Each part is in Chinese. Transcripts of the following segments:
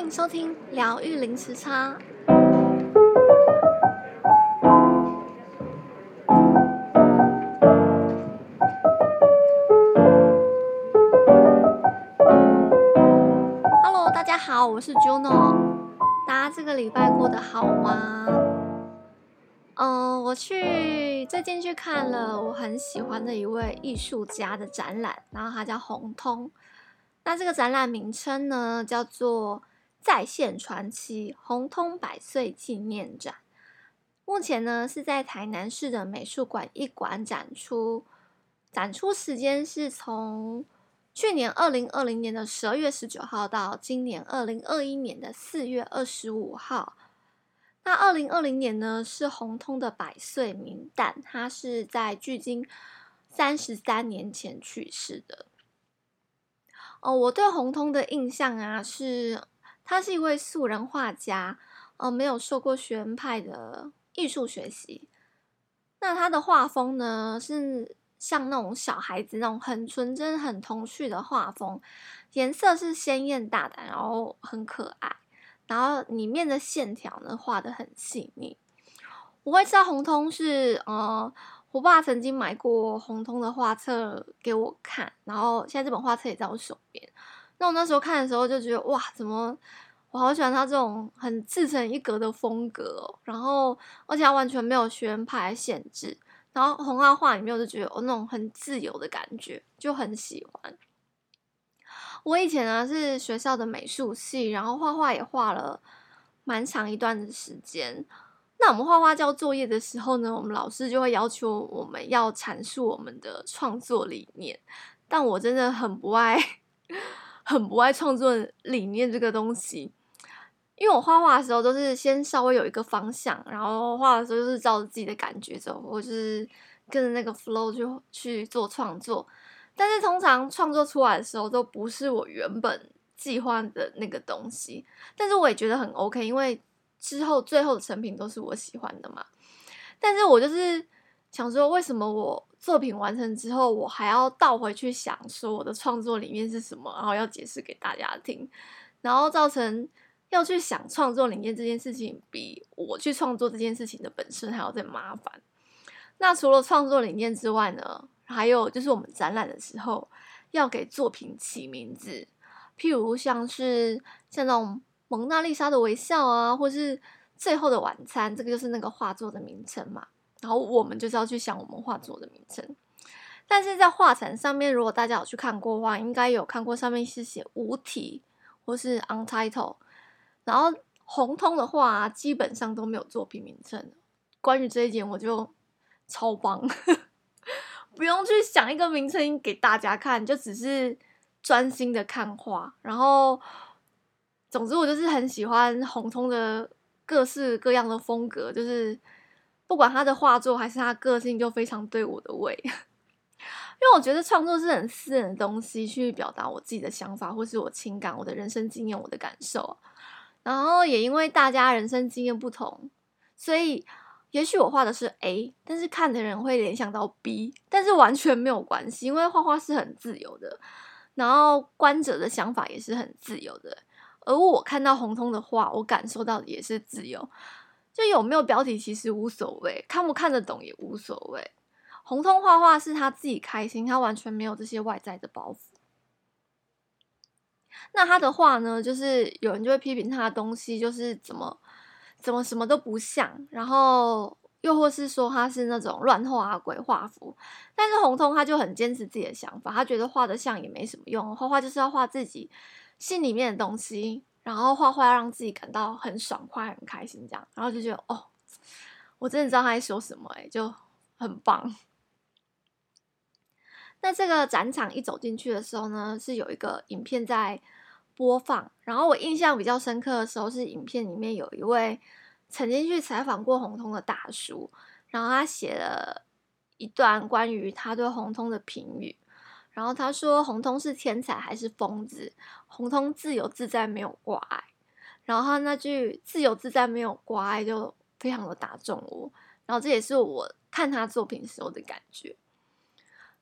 欢迎收听疗愈零时差。Hello，大家好，我是 Juno。大家这个礼拜过得好吗？嗯、我去最近去看了我很喜欢的一位艺术家的展览，然后他叫洪通。那这个展览名称呢，叫做《再现传奇：洪通百岁纪念展》。目前呢是在台南市的美术馆一馆展出，展出时间是从去年二零二零年的十二月十九号到今年二零二一年的四月二十五号。那二零二零年呢是洪通的百岁冥诞，他是在距今三十三年前去世的。哦，我对洪通的印象啊，是他是一位素人画家，哦，没有受过学院派的艺术学习。那他的画风呢，是像那种小孩子那种很纯真、很童趣的画风，颜色是鲜艳大胆，然后很可爱，然后里面的线条呢画的很细腻。我会知道红通是，呃。我爸曾经买过红通的画册给我看，然后现在这本画册也在我手边。那我那时候看的时候就觉得，哇，怎么我好喜欢他这种很自成一格的风格哦。然后而且他完全没有学院派限制，然后红画画里面我就觉得哦，那种很自由的感觉，就很喜欢。我以前呢是学校的美术系，然后画画也画了蛮长一段的时间。那我们画画交作业的时候呢，我们老师就会要求我们要阐述我们的创作理念，但我真的很不爱，很不爱创作理念这个东西，因为我画画的时候都是先稍微有一个方向，然后画的时候就是照着自己的感觉走，或是跟着那个 flow 去去做创作，但是通常创作出来的时候都不是我原本计划的那个东西，但是我也觉得很 OK，因为。之后最后的成品都是我喜欢的嘛，但是我就是想说，为什么我作品完成之后，我还要倒回去想说我的创作理念是什么，然后要解释给大家听，然后造成要去想创作理念这件事情，比我去创作这件事情的本身还要再麻烦。那除了创作理念之外呢，还有就是我们展览的时候要给作品起名字，譬如像是像那种。蒙娜丽莎的微笑啊，或是最后的晚餐，这个就是那个画作的名称嘛。然后我们就是要去想我们画作的名称。但是在画展上面，如果大家有去看过的话，应该有看过上面是写无题或是 untitled。然后红通的画，基本上都没有作品名称。关于这一点，我就超棒，不用去想一个名称给大家看，就只是专心的看画，然后。总之，我就是很喜欢红通的各式各样的风格，就是不管他的画作还是他个性，就非常对我的胃。因为我觉得创作是很私人的东西，去表达我自己的想法，或是我情感、我的人生经验、我的感受。然后也因为大家人生经验不同，所以也许我画的是 A，但是看的人会联想到 B，但是完全没有关系，因为画画是很自由的，然后观者的想法也是很自由的。而我看到红通的画，我感受到的也是自由。就有没有标题其实无所谓，看不看得懂也无所谓。红通画画是他自己开心，他完全没有这些外在的包袱。那他的画呢，就是有人就会批评他的东西，就是怎么怎么什么都不像，然后又或是说他是那种乱画鬼画符。但是红通他就很坚持自己的想法，他觉得画的像也没什么用，画画就是要画自己。心里面的东西，然后画画让自己感到很爽快、很开心，这样，然后就觉得哦，我真的知道他在说什么，哎，就很棒。那这个展场一走进去的时候呢，是有一个影片在播放，然后我印象比较深刻的时候是影片里面有一位曾经去采访过洪通的大叔，然后他写了一段关于他对洪通的评语。然后他说：“洪通是天才还是疯子？洪通自由自在，没有挂碍。”然后他那句“自由自在，没有挂碍”就非常的打中我。然后这也是我看他作品时候的感觉。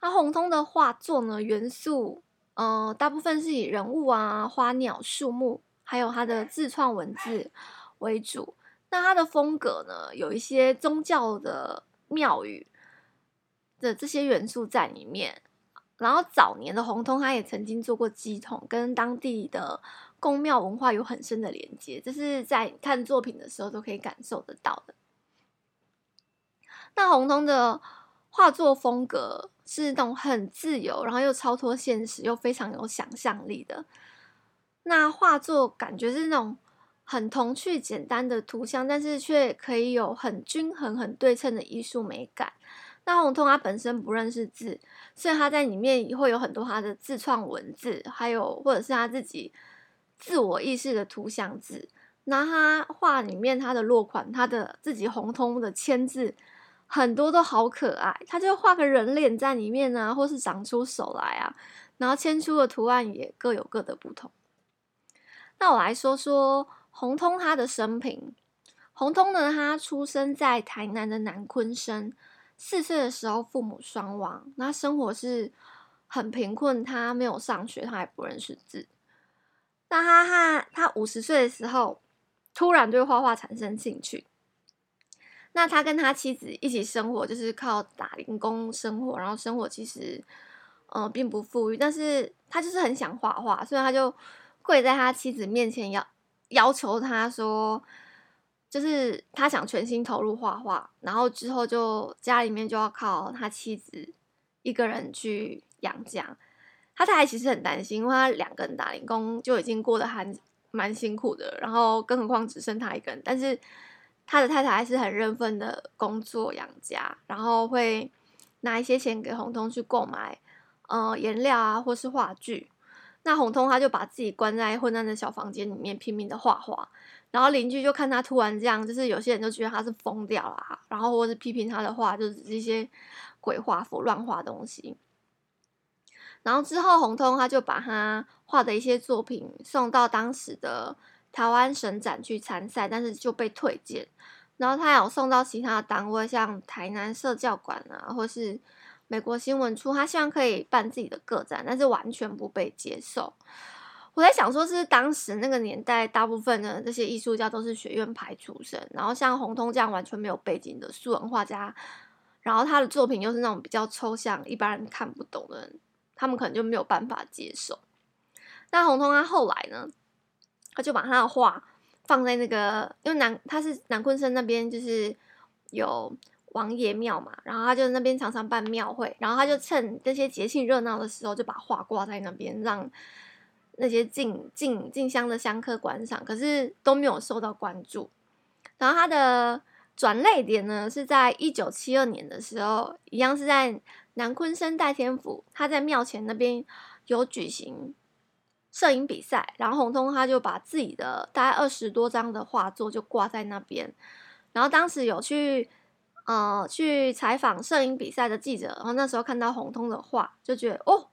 那红通的画作呢，元素呃大部分是以人物啊、花鸟、树木，还有他的自创文字为主。那他的风格呢，有一些宗教的庙宇的这些元素在里面。然后早年的洪通，他也曾经做过乩童，跟当地的宫庙文化有很深的连接，这是在看作品的时候都可以感受得到的。那洪通的画作风格是那种很自由，然后又超脱现实，又非常有想象力的。那画作感觉是那种很童趣、简单的图像，但是却可以有很均衡、很对称的艺术美感。那红通他本身不认识字，所以他在里面会有很多他的自创文字，还有或者是他自己自我意识的图像字。那他画里面他的落款，他的自己红通的签字，很多都好可爱。他就画个人脸在里面啊，或是长出手来啊，然后签出的图案也各有各的不同。那我来说说红通他的生平。红通呢，他出生在台南的南鲲鯓。四岁的时候，父母双亡，那生活是很贫困。他没有上学，他也不认识字。那他他他五十岁的时候，突然对画画产生兴趣。那他跟他妻子一起生活，就是靠打零工生活，然后生活其实呃并不富裕，但是他就是很想画画，所以他就跪在他妻子面前要要求他说。就是他想全心投入画画，然后之后就家里面就要靠他妻子一个人去养家。他太太其实很担心，因为他两个人打零工就已经过得还蛮辛苦的，然后更何况只剩他一个人。但是他的太太还是很认份的工作养家，然后会拿一些钱给洪通去购买呃颜料啊，或是画具。那洪通他就把自己关在昏暗的小房间里面拼命的画画，然后邻居就看他突然这样，就是有些人就觉得他是疯掉了，然后或是批评他的话就是一些鬼画符、乱画东西。然后之后洪通他就把他画的一些作品送到当时的台湾省展去参赛，但是就被退件。然后他有送到其他的单位，像台南社教馆啊，或是。美国新闻处，他希望可以办自己的个展，但是完全不被接受。我在想，说是当时那个年代，大部分的这些艺术家都是学院派出身，然后像洪通这样完全没有背景的素人画家，然后他的作品又是那种比较抽象，一般人看不懂的人，他们可能就没有办法接受。那洪通他后来呢，他就把他的画放在那个，因为南他是南鲲鯓那边，就是有。王爷庙嘛，然后他就那边常常办庙会，然后他就趁这些节庆热闹的时候，就把画挂在那边，让那些进进进香的香客观赏，可是都没有受到关注。然后他的转捩点呢，是在一九七二年的时候，一样是在南鲲鯓代天府，他在庙前那边有举行摄影比赛，然后洪通他就把自己的大概二十多张的画作就挂在那边，然后当时有去。呃，去采访摄影比赛的记者，然后那时候看到红通的画，就觉得哦，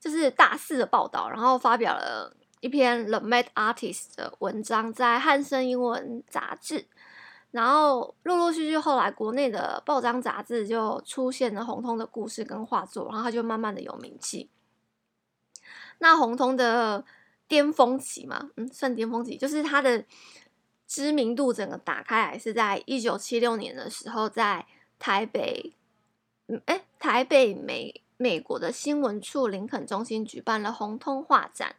就是大肆的报道，然后发表了一篇《The Mad Artist》的文章，在汉声英文杂志，然后陆陆续续后来国内的报章杂志就出现了红通的故事跟画作，然后他就慢慢的有名气。那红通的巅峰期嘛，嗯，算巅峰期，就是他的。知名度整个打开来是在一九七六年的时候，在台北，嗯哎，台北美美国的新闻处林肯中心举办了红通画展，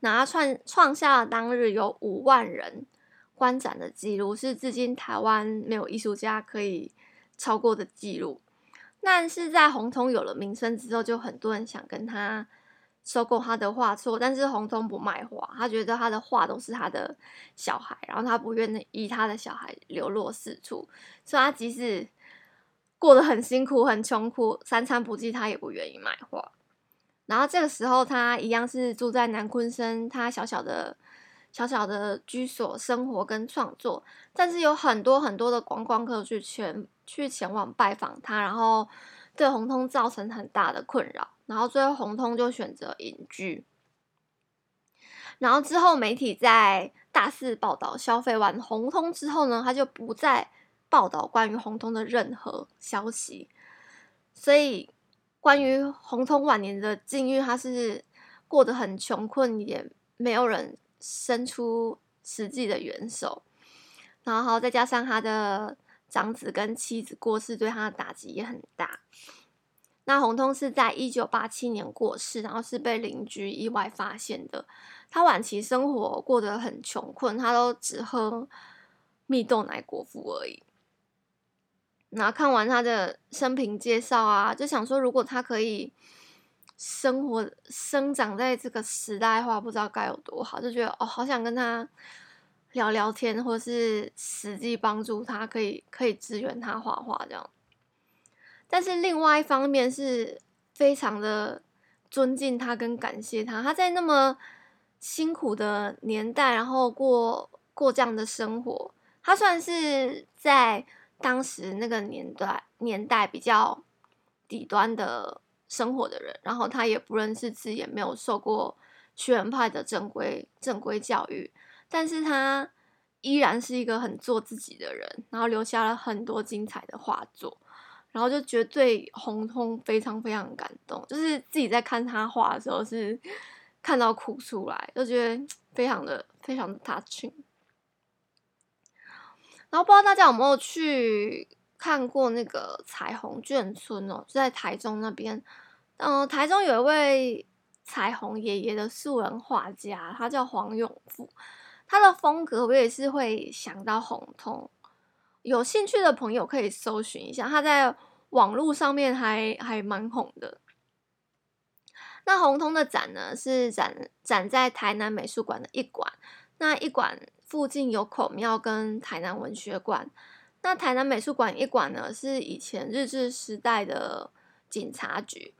然后创创下了当日有五万人观展的记录，是至今台湾没有艺术家可以超过的记录。但是在洪通有了名声之后，就很多人想跟他。收购他的画作，但是洪通不卖画，他觉得他的画都是他的小孩，然后他不愿意他的小孩流落四处，所以他即使过得很辛苦、很穷苦，三餐不济，他也不愿意卖画。然后这个时候，他一样是住在南昆生，他小小的、小小的居所生活跟创作，但是有很多很多的观光客去前去前往拜访他，然后对洪通造成很大的困扰。然后最后洪通就选择隐居，然后之后媒体在大肆报道消费完洪通之后呢，他就不再报道关于洪通的任何消息，所以关于洪通晚年的境遇，他是过得很穷困，也没有人伸出实际的援手，然后再加上他的长子跟妻子过世，对他的打击也很大。那洪通是在一九八七年过世，然后是被邻居意外发现的。他晚期生活过得很穷困，他都只喝蜜豆奶果腹而已。那看完他的生平介绍啊，就想说，如果他可以生活生长在这个时代话，不知道该有多好。就觉得哦，好想跟他聊聊天，或是实际帮助他，可以可以支援他画画这样。但是另外一方面是非常的尊敬他跟感谢他，他在那么辛苦的年代，然后过过这样的生活，他算是在当时那个年代年代比较底端的生活的人，然后他也不认识字，也没有受过学院派的正规正规教育，但是他依然是一个很做自己的人，然后留下了很多精彩的画作。然后就觉得对洪通非常非常感动，就是自己在看他画的时候是看到哭出来，就觉得非常的非常的 touching。然后不知道大家有没有去看过那个彩虹眷村哦，就在台中那边。嗯、台中有一位彩虹爷爷的素人画家，他叫黄永富，他的风格我也是会想到红通。有兴趣的朋友可以搜寻一下，他在网络上面还还蛮红的。那红通的展呢，是展展在台南美术馆的一馆。那一馆附近有孔庙跟台南文学馆。那台南美术馆一馆呢，是以前日治时代的警察局，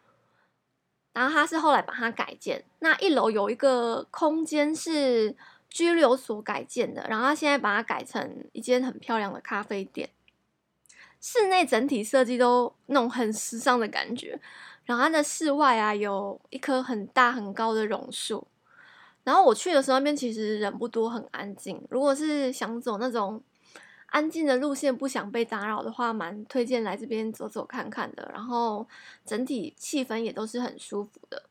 然后他是后来把它改建。那一楼有一个空间是。拘留所改建的，然后他现在把它改成一间很漂亮的咖啡店，室内整体设计都那种很时尚的感觉。然后它的室外啊，有一棵很大很高的榕树。然后我去的时候，那边其实人不多，很安静。如果是想走那种安静的路线，不想被打扰的话，蛮推荐来这边走走看看的。然后整体气氛也都是很舒服的。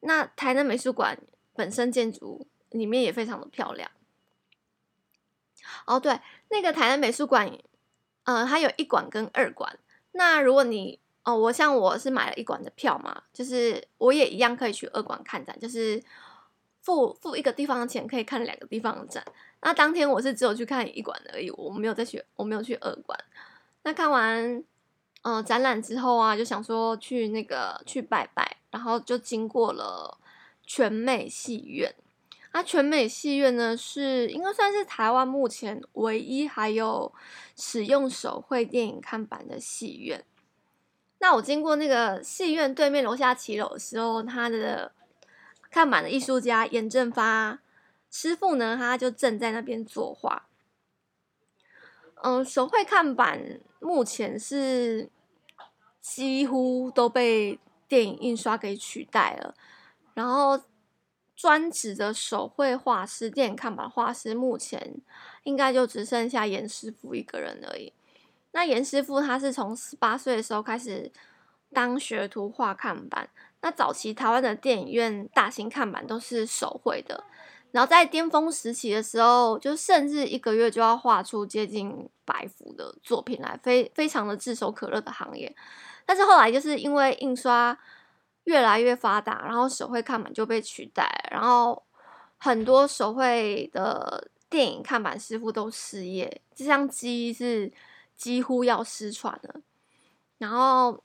那台南美术馆本身建筑。里面也非常的漂亮。哦，对，那个台南美术馆，呃，它有一馆跟二馆。那如果你，哦，我像我是买了一馆的票嘛，就是我也一样可以去二馆看展，就是付付一个地方的钱可以看两个地方的展。那当天我是只有去看一馆而已，我没有再去，我没有去二馆。那看完，呃，展览之后啊，就想说去那个去拜拜，然后就经过了全美戏院。那全美戏院呢，是应该算是台湾目前唯一还有使用手绘电影看板的戏院。那我经过那个戏院对面楼下骑楼的时候，它的看板的艺术家严正发师傅呢，他就正在那边作画。嗯，手绘看板目前是几乎都被电影印刷给取代了，然后。专职的手绘画师、电影看板画师，目前应该就只剩下严师傅一个人而已。那严师傅他是从十八岁的时候开始当学徒画看板。那早期台湾的电影院大型看板都是手绘的，然后在巅峰时期的时候，就甚至一个月就要画出接近百幅的作品来，非非常的炙手可热的行业。但是后来就是因为印刷。越来越发达，然后手绘看板就被取代，然后很多手绘的电影看板师傅都失业，这项技艺是几乎要失传了。然后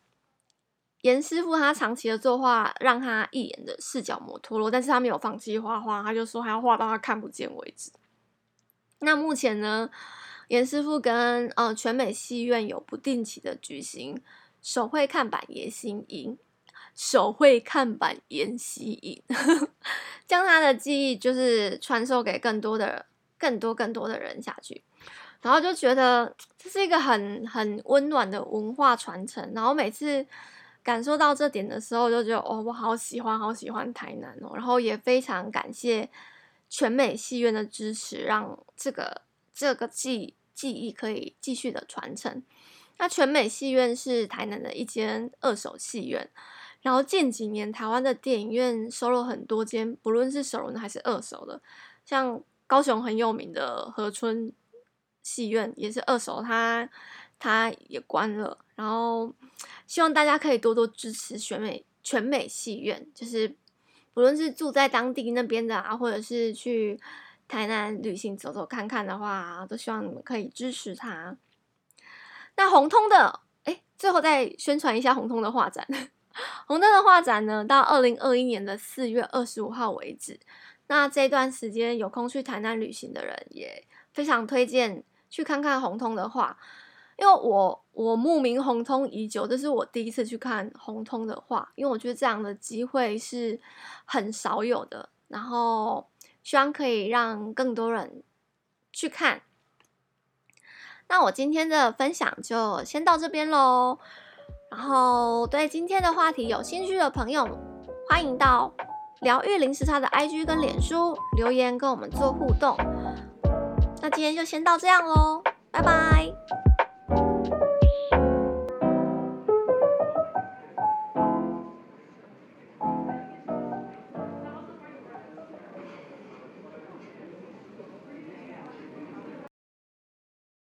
严师傅他长期的作画让他一眼的视角膜脱落，但是他没有放弃画画，他就说他要画到他看不见为止。那目前呢，严师傅跟呃全美戏院有不定期的举行手绘看板迎新营。手绘看板研习营，将他的技艺就是传授给更多的、更多、更多的人下去，然后就觉得这是一个很很温暖的文化传承。然后每次感受到这点的时候，就觉得哦，我好喜欢，好喜欢台南哦。然后也非常感谢全美戏院的支持，让这个这个技技艺可以继续的传承。那全美戏院是台南的一间二手戏院。然后近几年台湾的电影院收了很多间，不论是首轮还是二手的，像高雄很有名的河村戏院也是二手，它它也关了。然后希望大家可以多多支持选美全美戏院，就是不论是住在当地那边的啊，或者是去台南旅行走走看看的话，都希望你们可以支持它。那红通的，哎，最后再宣传一下红通的画展。红通的画展呢，到二零二一年的四月二十五号为止。那这段时间有空去台南旅行的人，也非常推荐去看看红通的画，因为我我慕名红通已久，这是我第一次去看红通的画，因为我觉得这样的机会是很少有的。然后希望可以让更多人去看。那我今天的分享就先到这边喽。然后对今天的话题有兴趣的朋友，欢迎到疗愈零时差的 IG 跟脸书留言跟我们做互动。那今天就先到这样喽，拜拜。